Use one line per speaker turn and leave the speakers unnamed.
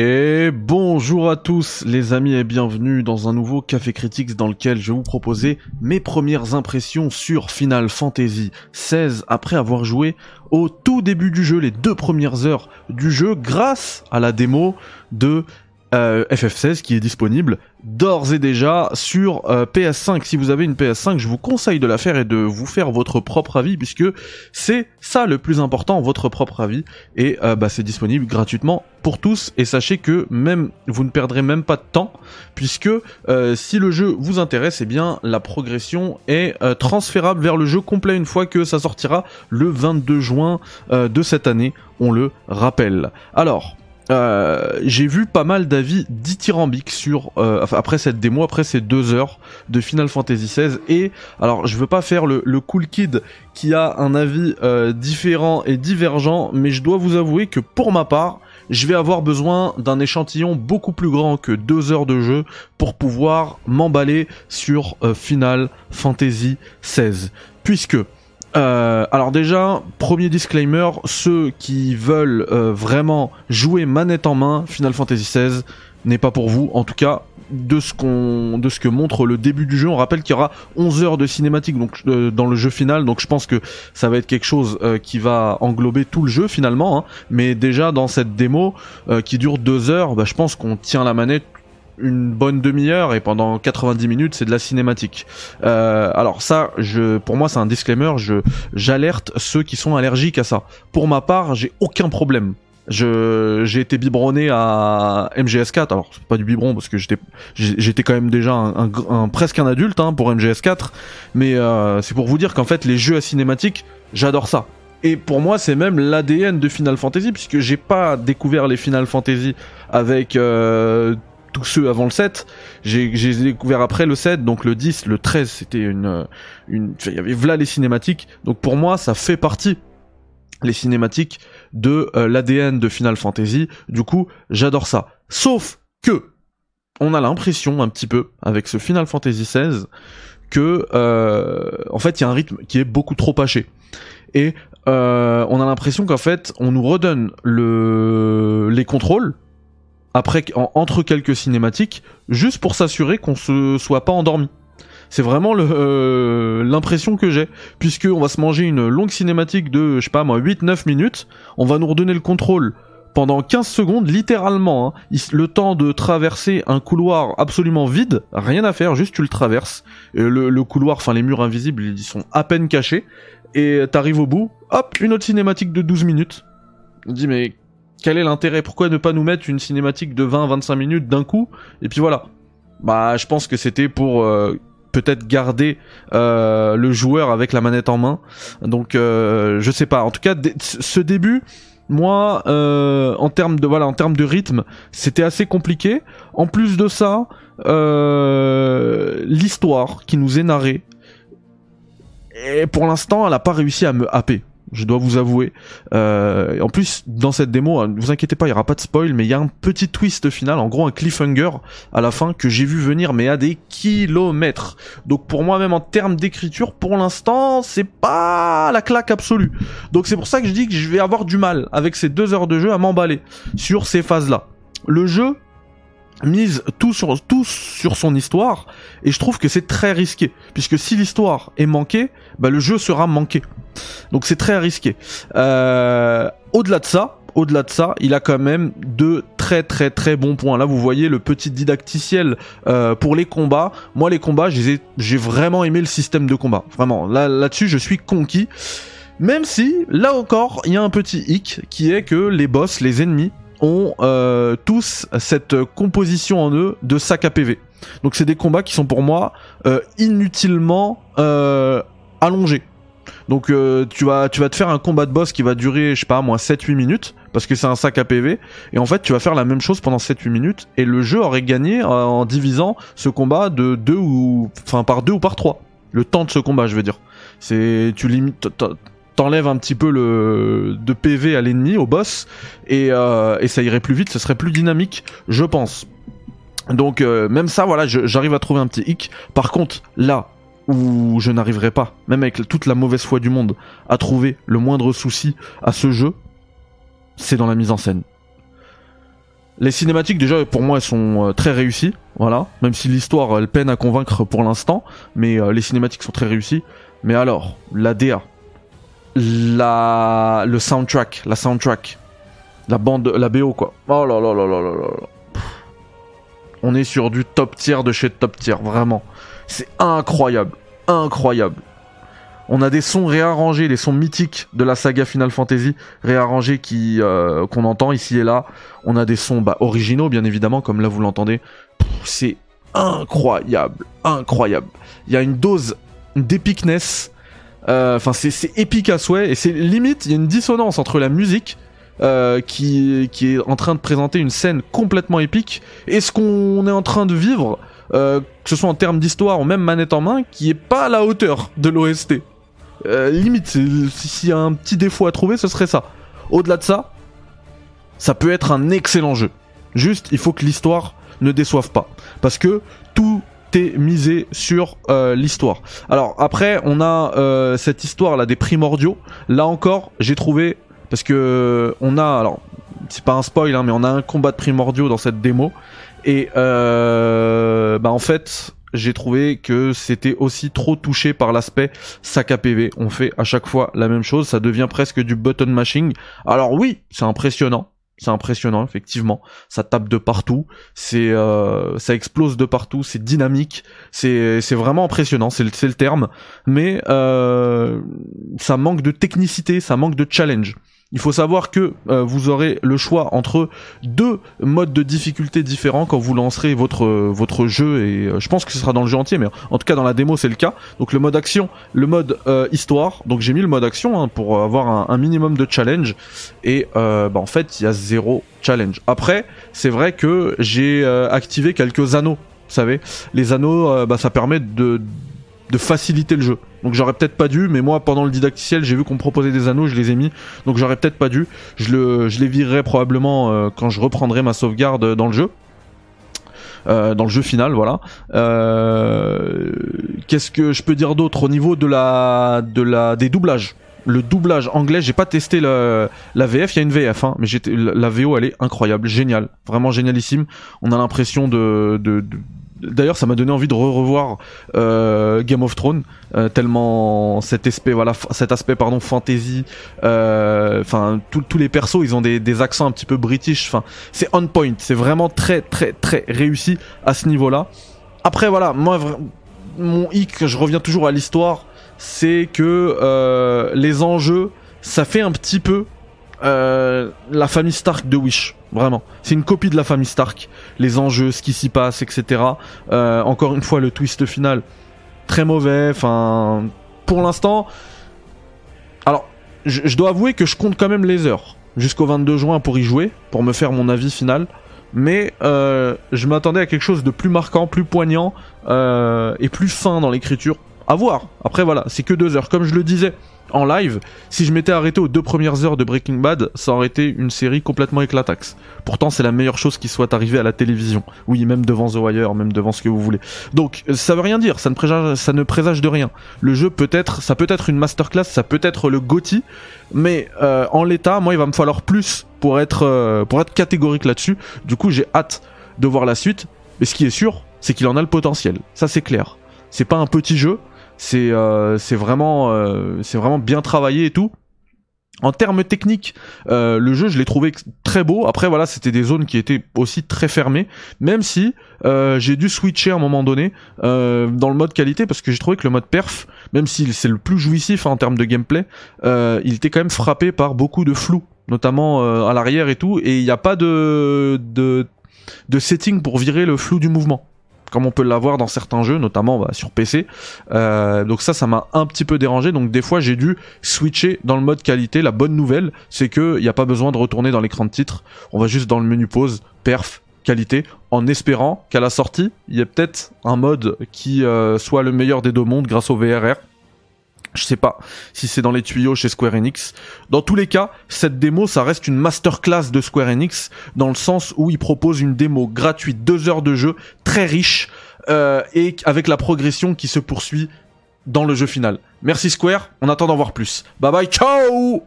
Et bonjour à tous les amis et bienvenue dans un nouveau Café Critics dans lequel je vais vous proposer mes premières impressions sur Final Fantasy XVI après avoir joué au tout début du jeu, les deux premières heures du jeu grâce à la démo de euh, FF16 qui est disponible d'ores et déjà sur euh, PS5. Si vous avez une PS5, je vous conseille de la faire et de vous faire votre propre avis puisque c'est ça le plus important, votre propre avis. Et euh, bah, c'est disponible gratuitement pour tous. Et sachez que même vous ne perdrez même pas de temps puisque euh, si le jeu vous intéresse, eh bien la progression est transférable vers le jeu complet une fois que ça sortira le 22 juin de cette année. On le rappelle. Alors, euh, j'ai vu pas mal d'avis dithyrambiques sur euh, après cette démo, après ces deux heures de Final Fantasy XVI. Et alors, je veux pas faire le, cool kid qui a un avis euh, différent et divergent, mais je dois vous avouer que pour ma part, je vais avoir besoin d'un échantillon beaucoup plus grand que deux heures de jeu pour pouvoir m'emballer sur Final Fantasy XVI, puisque euh, alors déjà, premier disclaimer, ceux qui veulent euh, vraiment jouer manette en main, Final Fantasy XVI n'est pas pour vous. En tout cas, de ce que montre le début du jeu, on rappelle qu'il y aura 11 heures de cinématique euh, dans le jeu final. Donc je pense que ça va être quelque chose qui va englober tout le jeu finalement. Hein. Mais déjà dans cette démo qui dure 2 heures, bah, je pense qu'on tient la manette une bonne demi-heure et pendant 90 minutes c'est de la cinématique. Euh, alors ça, je, pour moi c'est un disclaimer, je j'alerte ceux qui sont allergiques à ça. Pour ma part, j'ai aucun problème. Je j'ai été biberonné à MGS4. Alors c'est pas du biberon parce que j'étais j'étais quand même déjà un, presque un adulte hein, pour MGS4, mais euh, c'est pour vous dire qu'en fait les jeux à cinématique, j'adore ça. Et pour moi, c'est même l'ADN de Final Fantasy, puisque j'ai pas découvert les Final Fantasy avec euh, tous ceux avant le 7. J'ai découvert après le 7, donc le 10, le 13, c'était une, une, il y avait voilà les cinématiques. Donc pour moi, ça fait partie les cinématiques de euh, l'ADN de Final Fantasy. Du coup, j'adore ça. Sauf que on a l'impression un petit peu avec ce Final Fantasy XVI que euh, en fait il y a un rythme qui est beaucoup trop haché et euh, on a l'impression qu'en fait on nous redonne le les contrôles après entre quelques cinématiques, juste pour s'assurer qu'on se soit pas endormi. C'est vraiment euh, l'impression que j'ai, puisque on va se manger une longue cinématique de, je sais pas moi, 8-9 minutes, on va nous redonner le contrôle pendant 15 secondes, littéralement, hein, le temps de traverser un couloir absolument vide, rien à faire, juste tu le traverses, le, le couloir, enfin les murs invisibles, ils sont à peine cachés, et t'arrives au bout, hop, une autre cinématique de 12 minutes. On dit mais quel est l'intérêt? Pourquoi ne pas nous mettre une cinématique de 20-25 minutes d'un coup? Et puis voilà. Bah, je pense que c'était pour euh, peut-être garder euh, le joueur avec la manette en main. Donc, euh, je sais pas. En tout cas, ce début, moi, en termes de voilà, en termes de rythme, c'était assez compliqué. En plus de ça, l'histoire qui nous est narrée, et pour l'instant, elle a pas réussi à me happer je dois vous avouer. Euh, en plus, dans cette démo, ne vous inquiétez pas, il y aura pas de spoil, mais il y a un petit twist final, en gros un cliffhanger à la fin que j'ai vu venir, mais à des kilomètres. Donc pour moi, même en termes d'écriture, pour l'instant, c'est pas la claque absolue. Donc c'est pour ça que je dis que je vais avoir du mal avec ces deux heures de jeu à m'emballer sur ces phases-là. Le jeu mise tout sur son histoire et je trouve que c'est très risqué puisque si l'histoire est manquée bah le jeu sera manqué. Donc c'est très risqué. Euh, au-delà de ça au-delà de ça il a quand même de très très très bons points. Là vous voyez le petit didacticiel euh, pour les combats. Moi les combats j'ai vraiment aimé le système de combat. Vraiment. Là là-dessus je suis conquis. Même si là encore il y a un petit hic qui est que les boss les ennemis ont euh, tous cette composition en eux de sac à PV. Donc c'est des combats qui sont pour moi euh, inutilement euh, allongés. Donc tu vas te faire un combat de boss qui va durer je sais pas moi 7 8 minutes parce que c'est un sac à PV et en fait tu vas faire la même chose pendant 7 8 minutes et le jeu aurait gagné en divisant ce combat de 2 ou enfin par 2 ou par 3. Le temps de ce combat, je veux dire. C'est tu limites t'enlèves un petit peu le de PV à l'ennemi, au boss, et, euh, et ça irait plus vite, ce serait plus dynamique, je pense. Donc euh, même ça, voilà, j'arrive à trouver un petit hic. Par contre, là où je n'arriverai pas, même avec toute la mauvaise foi du monde, à trouver le moindre souci à ce jeu, c'est dans la mise en scène. Les cinématiques déjà pour moi elles sont euh, très réussies, voilà. Même si l'histoire elle peine à convaincre pour l'instant, mais les cinématiques sont très réussies. Mais alors, la DA, la le soundtrack, la soundtrack, la bande, la BO quoi. Oh là là là là là là. On est sur du top tier de chez top tier, vraiment. C'est incroyable, incroyable. On a des sons réarrangés, des sons mythiques de la saga Final Fantasy réarrangés qui euh, qu'on entend ici et là. On a des sons bah, originaux bien évidemment, comme là vous l'entendez. C'est incroyable, incroyable. Il y a une dose d'épicness. Euh, enfin, c'est épique à souhait et c'est limite. Il y a une dissonance entre la musique euh, qui, est en train de présenter une scène complètement épique et ce qu'on est en train de vivre, euh, que ce soit en termes d'histoire ou même manette en main, qui est pas à la hauteur de l'OST. Limite, s'il y a un petit défaut à trouver, ce serait ça. Au-delà de ça, ça peut être un excellent jeu. Juste, il faut que l'histoire ne déçoive pas. Parce que tout misé sur euh, l'histoire. Alors après, on a euh, cette histoire là des primordiaux. Là encore, j'ai trouvé parce que on a alors c'est pas un spoil hein, mais on a un combat de primordiaux dans cette démo et bah en fait j'ai trouvé que c'était aussi trop touché par l'aspect sac à PV. On fait à chaque fois la même chose, ça devient presque du button mashing. Alors oui, c'est impressionnant. C'est impressionnant, effectivement. Ça tape de partout, c'est, euh, ça explose de partout, c'est dynamique, c'est, c'est vraiment impressionnant, c'est le, c'est le terme. Mais euh, ça manque de technicité, ça manque de challenge. Il faut savoir que euh, vous aurez le choix entre deux modes de difficulté différents quand vous lancerez votre votre jeu et euh, je pense que ce sera dans le jeu entier mais en tout cas dans la démo c'est le cas. Donc le mode action, le mode euh, histoire. Donc j'ai mis le mode action hein, pour avoir un, minimum de challenge et bah, en fait il y a zéro challenge. Après c'est vrai que j'ai activé quelques anneaux. Vous savez, les anneaux, bah, ça permet de de faciliter le jeu. Donc j'aurais peut-être pas dû, mais moi pendant le didacticiel j'ai vu qu'on proposait des anneaux, je les ai mis, donc j'aurais peut-être pas dû. Je, le, je les virerai probablement euh, quand je reprendrai ma sauvegarde dans le jeu. Euh, dans le jeu final, voilà. Euh, Qu'est-ce que je peux dire d'autre au niveau de la, de la, des doublages? Le doublage anglais, j'ai pas testé la, la VF, il y a une VF, hein, mais la VO elle est incroyable, géniale, vraiment génialissime. On a l'impression de, de, D'ailleurs, ça m'a donné envie de re revoir euh, Game of Thrones, euh, tellement cet aspect, voilà, cet aspect pardon, fantasy. Euh, enfin, tous les persos, ils ont des, des accents un petit peu british. Enfin, c'est on point. C'est vraiment très, très, très réussi à ce niveau-là. Après, voilà, moi, mon hic, je reviens toujours à l'histoire, c'est que les enjeux, ça fait un petit peu la famille Stark de Wish. Vraiment. C'est une copie de la famille Stark. Les enjeux, ce qui s'y passe, etc. Euh, encore une fois, le twist final, très mauvais. Enfin, pour l'instant. Alors, je, dois avouer que je compte quand même les heures jusqu'au 22 juin pour y jouer, pour me faire mon avis final. Mais euh, je m'attendais à quelque chose de plus marquant, plus poignant euh, et plus fin dans l'écriture. À voir. Après voilà, c'est que deux heures. Comme je le disais, en live, si je m'étais arrêté aux deux premières heures de Breaking Bad, ça aurait été une série complètement éclataxe. Pourtant, c'est la meilleure chose qui soit arrivée à la télévision. Oui, même devant The Wire, même devant ce que vous voulez. Donc, ça veut rien dire, ça ne présage, de rien. Le jeu peut être, ça peut être une masterclass, ça peut être le GOTY, mais euh, en l'état, moi, il va me falloir plus pour être, euh, pour être catégorique là-dessus. Du coup, j'ai hâte de voir la suite. Mais ce qui est sûr, c'est qu'il en a le potentiel. Ça, c'est clair. C'est pas un petit jeu, c'est euh, c'est vraiment euh, c'est vraiment bien travaillé et tout. En termes techniques, euh, le jeu, je l'ai trouvé très beau. Après, voilà, c'était des zones qui étaient aussi très fermées, même si j'ai dû switcher à un moment donné dans le mode qualité parce que j'ai trouvé que le mode perf, même si c'est le plus jouissif en termes de gameplay, il était quand même frappé par beaucoup de flou, notamment à l'arrière et tout, et il n'y a pas de, de de setting pour virer le flou du mouvement comme on peut l'avoir dans certains jeux, notamment bah, sur PC. Euh, donc ça, ça m'a un petit peu dérangé. Donc des fois, j'ai dû switcher dans le mode qualité. La bonne nouvelle, c'est que il n'y a pas besoin de retourner dans l'écran de titre. On va juste dans le menu pause, perf, qualité, en espérant qu'à la sortie, il y ait peut-être un mode qui euh, soit le meilleur des deux mondes grâce au VRR. Je sais pas si c'est dans les tuyaux chez Square Enix. Dans tous les cas, cette démo, ça reste une masterclass de Square Enix, dans le sens où il propose une démo gratuite, deux heures de jeu, très riche, euh, et avec la progression qui se poursuit dans le jeu final. Merci Square, on attend d'en voir plus. Bye bye, ciao